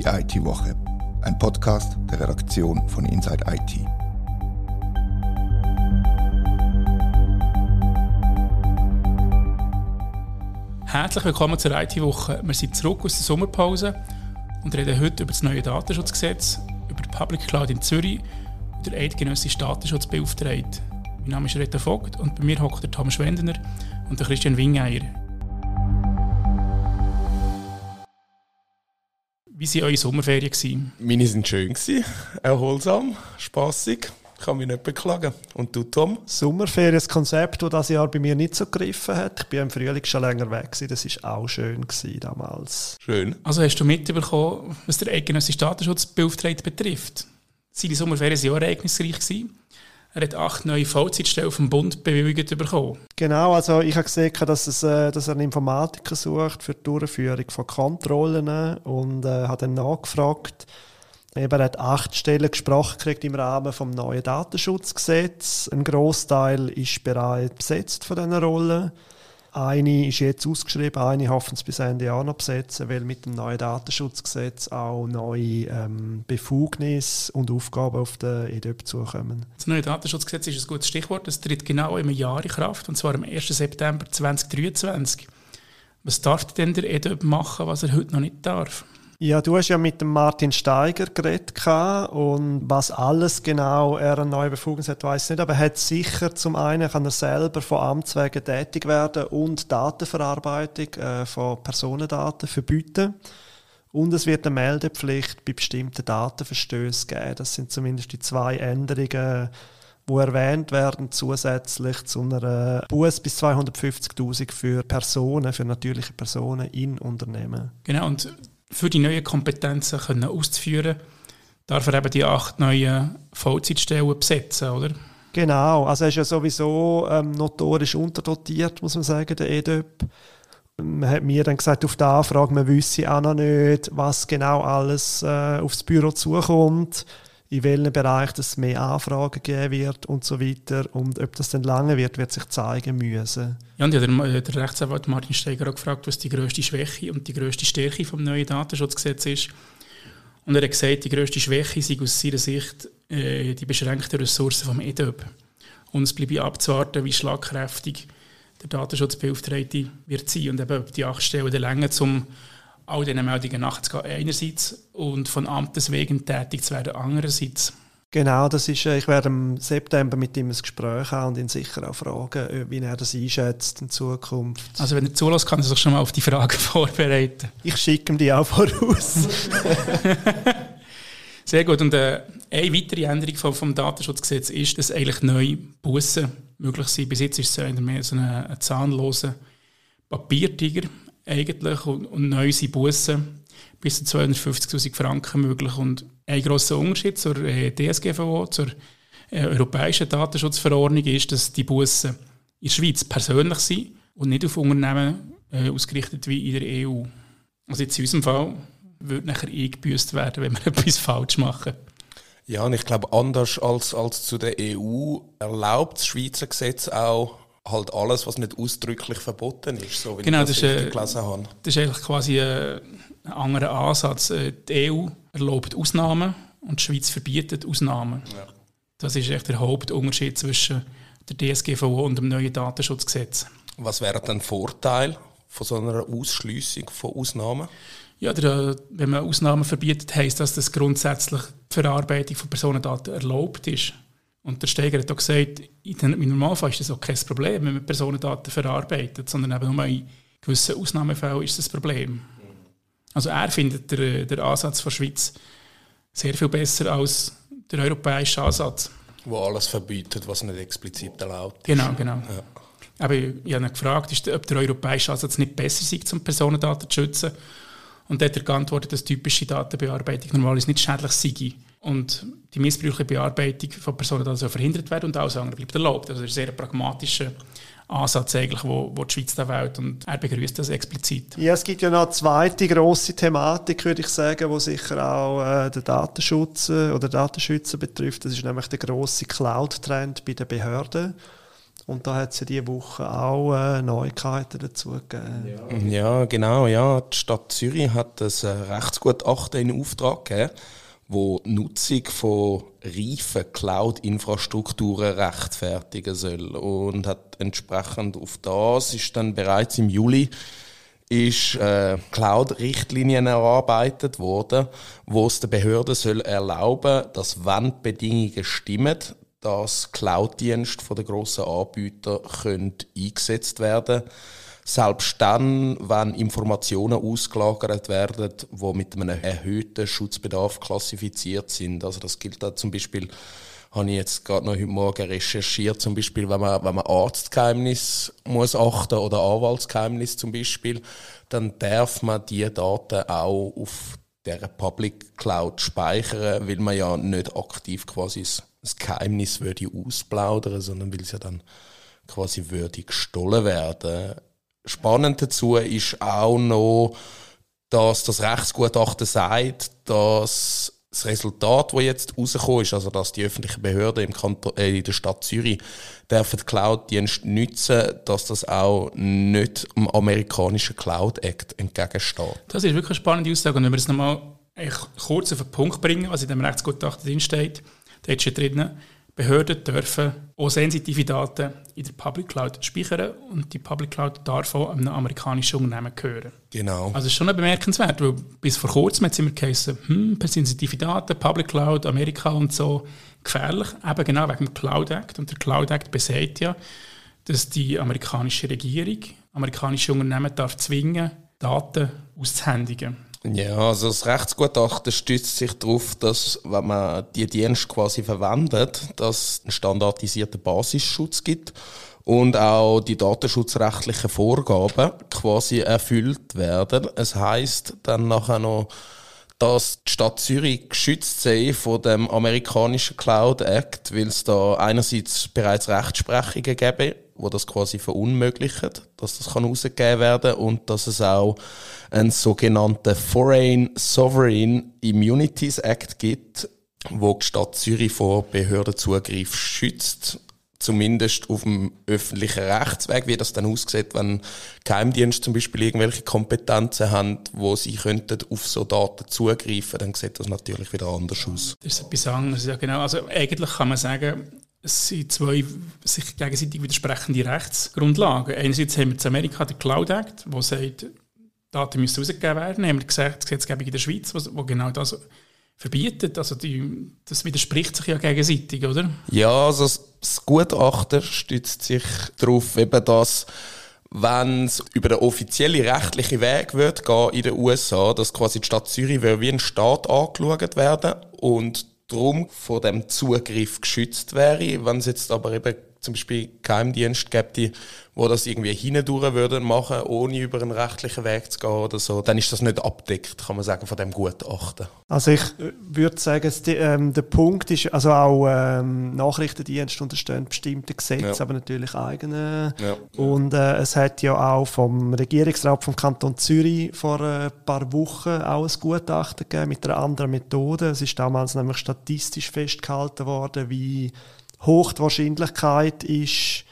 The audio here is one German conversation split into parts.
Die IT-Woche, ein Podcast der Redaktion von Inside IT. Herzlich willkommen zur IT-Woche. Wir sind zurück aus der Sommerpause und reden heute über das neue Datenschutzgesetz, über die Public Cloud in Zürich und der eidgenössische Datenschutzbeauftragte. Mein Name ist Rita Vogt und bei mir hockt der Tom Schwendener und der Christian Wingeier. Wie waren eure Sommerferien? Meine waren schön, erholsam, spaßig. Ich kann mich nicht beklagen. Und du, Tom? Sommerferien, das Konzept, das dieses Jahr bei mir nicht so gegriffen hat. Ich bin im Frühling schon länger weg. Das war auch schön damals. Schön. Also hast du mitbekommen, was der eidgenössische Datenschutzbeauftragte betrifft? Seine Sommerferien waren auch ereignisreich. Gewesen. Er hat acht neue Vollzeitstellen vom Bund bewilligt bekommen. Genau, also ich habe gesehen, dass, es, äh, dass er einen Informatiker sucht für die Durchführung von Kontrollen und äh, hat dann nachgefragt. Er hat acht Stellen gesprochen gekriegt im Rahmen des neuen Datenschutzgesetzes. Ein Großteil ist bereits besetzt von diesen Rollen. Eine ist jetzt ausgeschrieben, eine hoffen es bis Ende Jahr noch besetzen, weil mit dem neuen Datenschutzgesetz auch neue ähm, Befugnisse und Aufgaben auf den EDÖP zukommen. Das neue Datenschutzgesetz ist ein gutes Stichwort. Es tritt genau im Jahr in Kraft, und zwar am 1. September 2023. Was darf denn der EDÖP machen, was er heute noch nicht darf? Ja, du hast ja mit dem Martin Steiger geredet und was alles genau er eine neue Befugnis hat, weiß ich nicht. Aber er hat sicher zum einen kann er selber von Amts wegen tätig werden und Datenverarbeitung äh, von Personendaten verbieten. Und es wird eine Meldepflicht bei bestimmten Datenverstößen geben. Das sind zumindest die zwei Änderungen, die erwähnt werden, zusätzlich zu einer Buß bis 250.000 für Personen, für natürliche Personen in Unternehmen. Genau, und für die neuen Kompetenzen können auszuführen, darf er eben die acht neuen Vollzeitstellen besetzen, oder? Genau, also er ist ja sowieso ähm, notorisch unterdotiert, muss man sagen, der EDÖP. Man hat mir dann gesagt, auf die Anfrage, man wüsste auch noch nicht, was genau alles äh, aufs Büro zukommt in welchem Bereich es mehr Anfragen geben wird und so weiter. Und ob das dann lange wird, wird sich zeigen müssen. Ja, und ja, der, äh, der Rechtsanwalt Martin Steiger hat gefragt, was die grösste Schwäche und die grösste Stärke vom neuen Datenschutzgesetz ist. Und er hat gesagt, die grösste Schwäche sei aus seiner Sicht äh, die beschränkten Ressourcen vom EDÖB. Und es bleibe abzuwarten, wie schlagkräftig der Datenschutzbeauftragte wird sein und eben die acht Stellen Länge zum all diesen Meldungen nachzugehen einerseits und von Amtes wegen tätig zu werden andererseits. Genau, das ist, äh, ich werde im September mit ihm ein Gespräch haben und ihn sicher auch fragen, äh, wie er das einschätzt in Zukunft. Also wenn er zulässt, kann er sich schon mal auf die Frage vorbereiten. Ich schicke ihm die auch voraus. Sehr gut. Und äh, eine weitere Änderung vom, vom Datenschutzgesetz ist, dass eigentlich neue Bussen möglich sind. Bis jetzt ist es mehr so ein, ein zahnloser Papiertiger eigentlich und, und neu sind Bussen bis zu 250'000 Franken möglich. Und ein grosser Unterschied zur äh, DSGVO, zur äh, Europäischen Datenschutzverordnung, ist, dass die Bussen in der Schweiz persönlich sind und nicht auf Unternehmen äh, ausgerichtet wie in der EU. Also jetzt in unserem Fall würde nachher eingebüßt werden, wenn wir etwas falsch machen. Ja, und ich glaube, anders als, als zu der EU erlaubt das Schweizer Gesetz auch halt alles, was nicht ausdrücklich verboten ist, so wie genau, ich das, das ist, äh, gelesen habe. Das ist eigentlich quasi äh, ein anderer Ansatz. Äh, die EU erlaubt Ausnahmen und die Schweiz verbietet Ausnahmen. Ja. Das ist echt der Hauptunterschied zwischen der DSGVO und dem neuen Datenschutzgesetz. Was wäre dann Vorteil von so einer Ausschließung von Ausnahmen? Ja, der, wenn man Ausnahmen verbietet, heisst das, dass grundsätzlich die Verarbeitung von Personendaten erlaubt ist. Und der Steiger hat auch gesagt, im Normalfall ist das auch kein Problem, wenn man Personendaten verarbeitet, sondern eben nur in gewissen Ausnahmefällen ist das ein Problem. Also er findet den, den Ansatz der Schweiz sehr viel besser als der europäische Ansatz. Wo alles verbietet, was nicht explizit erlaubt ist. Genau, genau. Ja. Aber ich habe ihn gefragt, ob der europäische Ansatz nicht besser ist, um Personendaten zu schützen. Und er hat geantwortet, dass typische Datenbearbeitung normalerweise nicht schädlich sei und die missbräuchliche Bearbeitung von Personen soll verhindert werden und alles andere bleibt erlaubt. Also das ist ein sehr pragmatischer Ansatz eigentlich, wo, wo die Schweiz da wählt und er begrüßt das explizit. Ja, es gibt ja noch eine zweite grosse Thematik, würde ich sagen, wo sicher auch äh, den Datenschutz äh, oder Datenschützer betrifft. Das ist nämlich der grosse Cloud-Trend bei den Behörden. Und da hat es ja diese Woche auch äh, Neuigkeiten dazu gegeben. Ja. ja. genau. Ja. Die Stadt Zürich hat ein äh, Rechtsgutachten in Auftrag gegeben, wo die Nutzung von reifen Cloud-Infrastrukturen rechtfertigen soll. Und hat entsprechend auf das ist dann bereits im Juli ist äh, Cloud-Richtlinien erarbeitet worden, wo es der Behörde soll erlauben, dass wenn die Bedingungen stimmen, dass Cloud-Dienste von den grossen Anbietern können eingesetzt werden selbst dann, wenn Informationen ausgelagert werden, die mit einem erhöhten Schutzbedarf klassifiziert sind. Also das gilt da zum Beispiel habe ich jetzt gerade noch heute Morgen recherchiert, zum Beispiel, wenn man, wenn man Arztgeheimnis muss achten oder Anwaltsgeheimnis zum Beispiel, dann darf man die Daten auch auf der Public Cloud speichern, weil man ja nicht aktiv quasi das Geheimnis würde ausplaudern, sondern will es ja dann quasi würde gestohlen werden. Spannend dazu ist auch noch, dass das Rechtsgutachten sagt, dass das Resultat, das jetzt rausgekommen ist, also dass die öffentlichen Behörden im Kanton, äh, in der Stadt Zürich dürfen Cloud-Dienste nutzen, dass das auch nicht dem amerikanischen Cloud Act entgegensteht. Das ist wirklich eine spannende Aussage. Und wenn wir es nochmal kurz auf den Punkt bringen, was in dem Rechtsgutachten drin steht, da steht drin, Behörden dürfen auch sensitive Daten in der Public Cloud speichern und die Public Cloud darf auch einem amerikanischen Unternehmen gehören. Genau. Also das ist schon bemerkenswert, weil bis vor kurzem hat es immer geheißen, hm, sensitive Daten, Public Cloud, Amerika und so, gefährlich, eben genau wegen dem Cloud Act. Und der Cloud Act besagt ja, dass die amerikanische Regierung amerikanische Unternehmen darf zwingen, Daten auszuhändigen. Ja, also das Rechtsgutachten stützt sich darauf, dass, wenn man die Dienste quasi verwendet, dass es einen standardisierten Basisschutz gibt und auch die datenschutzrechtlichen Vorgaben quasi erfüllt werden. Es heißt dann nachher noch, dass die Stadt Zürich geschützt sei von dem amerikanischen Cloud Act, weil es da einerseits bereits Rechtsprechungen gäbe wo das quasi verunmöglicht, dass das kann rausgegeben werden und dass es auch einen sogenannten Foreign Sovereign Immunities Act gibt, wo die Stadt Zürich vor Behördenzugriff schützt zumindest auf dem öffentlichen Rechtsweg, wie das dann aussieht, wenn Geheimdienste zum Beispiel irgendwelche Kompetenzen haben, wo sie könnten auf so Daten zugreifen, dann sieht das natürlich wieder anders aus. Das ist etwas anderes, ja genau. Also eigentlich kann man sagen, es sind zwei sich gegenseitig widersprechende Rechtsgrundlagen. Einerseits haben wir in Amerika den Cloud Act, der sagt, Daten müssen rausgegeben werden. Dann haben wir die Gesetzgebung in der Schweiz, wo genau das verbietet. Also die, das widerspricht sich ja gegenseitig, oder? Ja, also das Gutachten stützt sich darauf, eben, dass wenn es über den offiziellen rechtlichen Weg wird in den USA, dass quasi die Stadt Zürich wie ein Staat angeschaut werden und darum von dem Zugriff geschützt wäre. Wenn es jetzt aber eben zum Beispiel Geheimdienst gibt, wo das irgendwie hindurch würden machen, ohne über einen rechtlichen Weg zu gehen oder so, dann ist das nicht abdeckt, kann man sagen, von dem Gutachten. Also ich äh, würde sagen, ähm, der Punkt ist, also auch ähm, Nachrichtendienste unterstehen bestimmte Gesetze, ja. aber natürlich eigene. Ja. Und äh, es hat ja auch vom Regierungsrat vom Kanton Zürich vor ein äh, paar Wochen auch ein Gutachten gegeben mit einer anderen Methode. Es ist damals nämlich statistisch festgehalten worden, wie hoch die Wahrscheinlichkeit ist,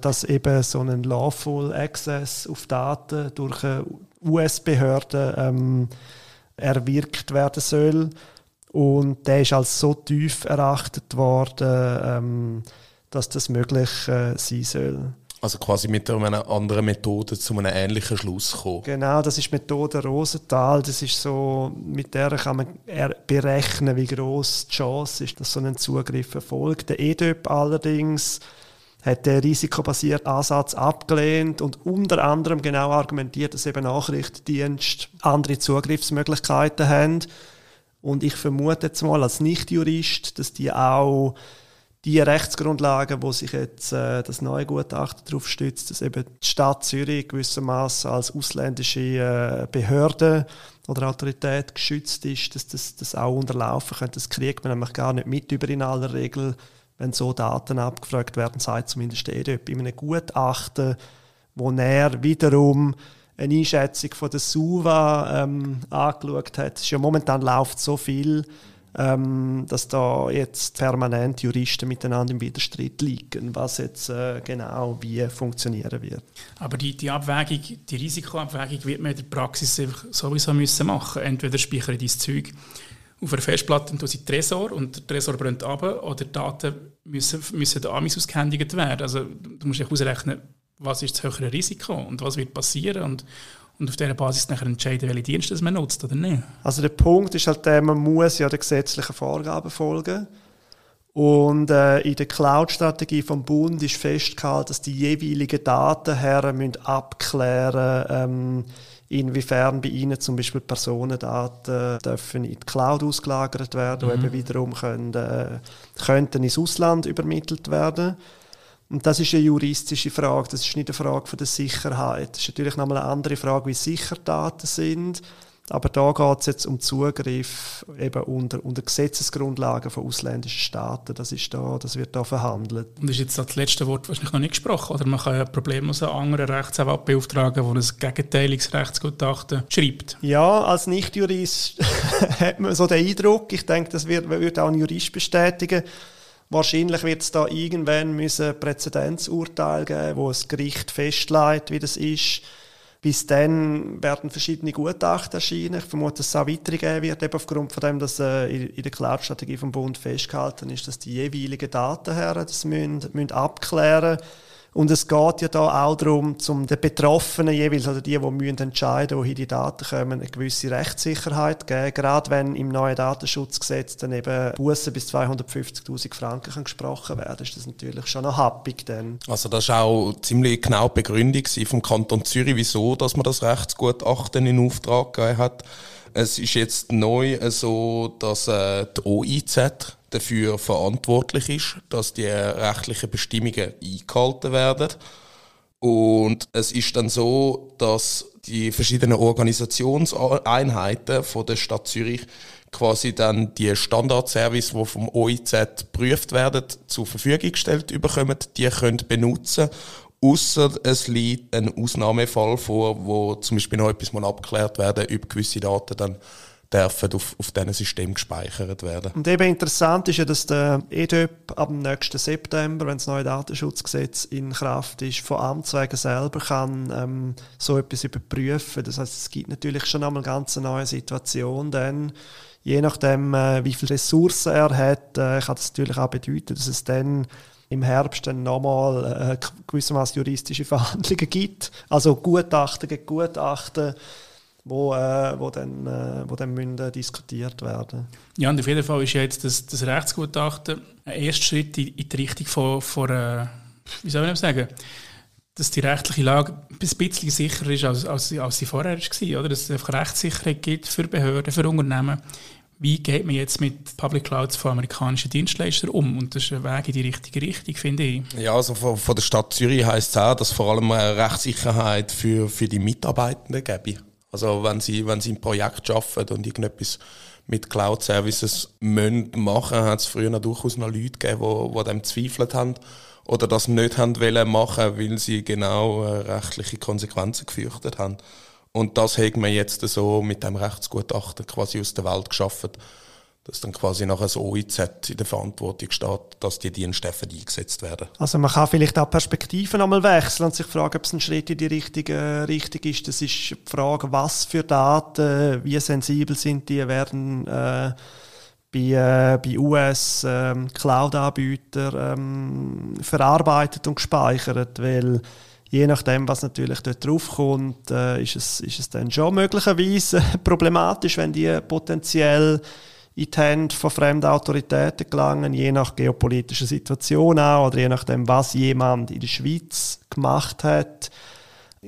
dass eben so ein Lawful Access auf Daten durch eine US-Behörde ähm, erwirkt werden soll. Und der ist als so tief erachtet worden, ähm, dass das möglich äh, sein soll. Also quasi mit einer anderen Methode zu einem ähnlichen Schluss kommen. Genau, das ist die Methode Rosenthal. Das ist so, mit der kann man berechnen, wie groß die Chance ist, dass so ein Zugriff erfolgt. Der EDÖP allerdings hat den risikobasierten Ansatz abgelehnt und unter anderem genau argumentiert, dass eben Nachrichtendienste andere Zugriffsmöglichkeiten haben. Und ich vermute jetzt mal als Nichtjurist, dass die auch die Rechtsgrundlagen, wo sich jetzt äh, das neue Gutachten darauf stützt, dass eben die Stadt Zürich gewissermaßen als ausländische äh, Behörde oder Autorität geschützt ist, dass das, das auch unterlaufen könnte. Das kriegt man nämlich gar nicht mit über in aller Regel, wenn so Daten abgefragt werden, sagt zumindest EDÖP in einem Gutachten, wo er wiederum eine Einschätzung von der SUVA ähm, angeschaut hat. Ist ja momentan läuft so viel ähm, dass da jetzt permanent Juristen miteinander im Widerstreit liegen, was jetzt äh, genau wie funktionieren wird. Aber die, die Abwägung, die Risikoabwägung wird man in der Praxis sowieso müssen machen. Entweder speichere ich dein Zeug auf einer Festplatte und sie Tresor und der Tresor brennt ab oder Daten müssen, müssen Amis ausgehändigt werden. Also du musst dich ausrechnen, was ist das höhere Risiko und was wird passieren und, und auf dieser Basis nachher entscheiden, welche Dienste man nutzt oder nicht. Also der Punkt ist halt der, man muss ja den gesetzlichen Vorgaben folgen. Und äh, in der Cloud-Strategie vom Bund ist festgehalten, dass die jeweiligen Datenherren abklären müssen, ähm, inwiefern bei ihnen zum Beispiel Personendaten dürfen in die Cloud ausgelagert werden, mhm. die eben wiederum können, äh, könnten ins Ausland übermittelt werden. Und das ist eine juristische Frage, das ist nicht eine Frage von der Sicherheit. Das ist natürlich nochmal eine andere Frage, wie sicher Daten sind. Aber da geht es jetzt um Zugriff eben unter, unter Gesetzesgrundlagen von ausländischen Staaten. Das, ist da, das wird da verhandelt. Und ist jetzt das letzte Wort wahrscheinlich noch nicht gesprochen? Oder man kann ja problemlos einen anderen Rechtsanwalt beauftragen, der ein gegenteiliges Rechtsgutachten schreibt. Ja, als Nichtjurist hat man so den Eindruck, ich denke, das wird, wird auch ein Jurist bestätigen, Wahrscheinlich wird es da irgendwann müssen Präzedenzurteil geben, wo das Gericht festlegt, wie das ist. Bis dann werden verschiedene Gutachten erscheinen. Ich vermute, dass es auch weitere geben wird, eben aufgrund von dem, dass äh, in der Cloud-Strategie vom Bund festgehalten ist, dass die jeweiligen Datenherren das müssen, müssen abklären müssen und es geht ja da auch darum, um den Betroffenen jeweils, also die, die müssen entscheiden, wohin die Daten kommen, eine gewisse Rechtssicherheit geben. Gerade wenn im neuen Datenschutzgesetz dann eben Bussen bis 250.000 Franken gesprochen werden, ist das natürlich schon noch happig dann. Also das war auch ziemlich genau die Begründung vom Kanton Zürich, wieso dass man das Rechtsgutachten in Auftrag gegeben hat. Es ist jetzt neu so, dass äh, die OIZ dafür verantwortlich ist, dass die rechtlichen Bestimmungen eingehalten werden. Und es ist dann so, dass die verschiedenen Organisationseinheiten von der Stadt Zürich quasi dann die Standardservice, die vom OIZ geprüft werden, zur Verfügung gestellt bekommen, die können benutzen Außer es liegt ein Ausnahmefall vor, wo zum Beispiel noch etwas mal abgeklärt werden, ob gewisse Daten dann dürfen auf, auf diesem System gespeichert werden. Und eben interessant ist ja, dass der EDÖP ab dem nächsten September, wenn das neue Datenschutzgesetz in Kraft ist, von Amts wegen selber kann ähm, so etwas überprüfen. Das heißt, es gibt natürlich schon einmal eine ganz neue Situation, denn je nachdem, äh, wie viele Ressourcen er hat, äh, kann das natürlich auch bedeuten, dass es dann im Herbst dann nochmal äh, gewissermaßen juristische Verhandlungen gibt. Also Gutachten gegen Gutachten, wo, äh, wo dann, äh, wo dann müssen, äh, diskutiert werden. Ja, und auf jeden Fall ist jetzt das, das Rechtsgutachten ein erster Schritt in, in die Richtung von, von äh, wie soll man sagen, dass die rechtliche Lage ein bisschen sicherer ist, als, als, als sie vorher war. Oder? Dass es einfach Rechtssicherheit gibt für Behörden, für Unternehmen wie geht man jetzt mit Public Clouds von amerikanischen Dienstleistern um? Und das ist ein Weg in die richtige Richtung, finde ich. Ja, also von, von der Stadt Zürich heisst es auch, dass vor allem eine Rechtssicherheit für, für die Mitarbeitenden gäbe. Also wenn sie, wenn sie ein Projekt arbeiten und irgendetwas mit Cloud-Services machen machen, hat es früher noch durchaus noch Leute gegeben, die, die dem zweifelt haben oder das nicht haben wollen machen, weil sie genau äh, rechtliche Konsequenzen gefürchtet haben. Und das hat man jetzt so mit dem Rechtsgutachten quasi aus der Welt geschaffen, dass dann quasi nachher das OIZ in der Verantwortung steht, dass die Dienste eingesetzt werden. Also man kann vielleicht auch Perspektiven einmal wechseln und sich fragen, ob es ein Schritt in die richtige Richtung ist. Das ist die Frage, was für Daten, wie sensibel sind die, werden äh, bei, äh, bei US äh, Cloud-Anbietern ähm, verarbeitet und gespeichert, weil je nachdem, was natürlich dort draufkommt, äh, ist, es, ist es dann schon möglicherweise problematisch, wenn die potenziell in die Hände von fremden Autoritäten gelangen, je nach geopolitischer Situation auch, oder je nachdem, was jemand in der Schweiz gemacht hat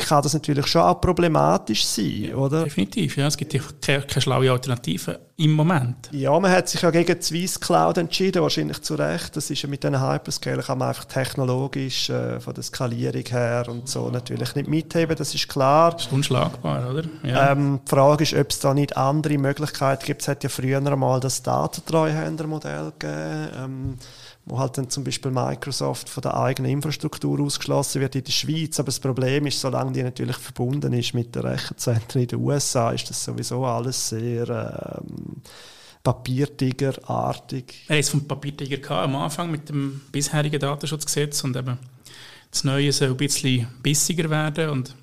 kann das natürlich schon auch problematisch sein, oder? Definitiv, ja. Es gibt keine, keine schlaue Alternative im Moment. Ja, man hat sich ja gegen die Swiss Cloud entschieden, wahrscheinlich zu Recht. Das ist ja mit den Hyperscaler kann man einfach technologisch äh, von der Skalierung her und so natürlich nicht mitheben, das ist klar. Das ist unschlagbar, oder? Ja. Ähm, die Frage ist, ob es da nicht andere Möglichkeiten gibt. Es hat ja früher einmal das Datentreuhändermodell gegeben. Ähm, wo halt dann zum Beispiel Microsoft von der eigenen Infrastruktur ausgeschlossen wird in der Schweiz. Aber das Problem ist, solange die natürlich verbunden ist mit den Rechenzentren in den USA, ist das sowieso alles sehr ähm, Papiertigerartig. Hatten es vom Papiertiger am Anfang mit dem bisherigen Datenschutzgesetz und eben das Neue soll ein bisschen bissiger werden und eine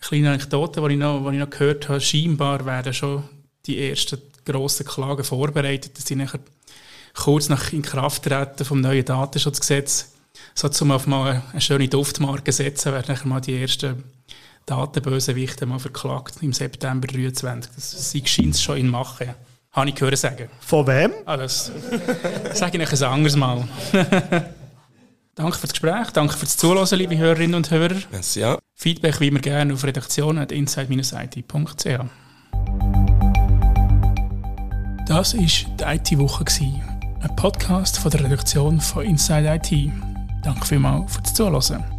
kleine Anekdote, die ich noch, die ich noch gehört habe, scheinbar werden schon die ersten grossen Klagen vorbereitet, dass sie nachher kurz nach Inkrafttreten vom neuen Datenschutzgesetz so zum auf mal eine schöne Duftmarke setzen, werden nachher mal die ersten Datenbösewichte mal verklagt im September 2023. Das sie scheint schon in Mache. Habe ich gehört sagen. Von wem? Ah, das sage ich ein anderes Mal. danke für das Gespräch, danke für das Zuhören, liebe Hörerinnen und Hörer. Merci, ja. Feedback wie immer gerne auf redaktion.inside-it.ch. Das war die IT-Woche, ein Podcast von der Redaktion von Inside IT. Danke vielmals fürs Zuhören.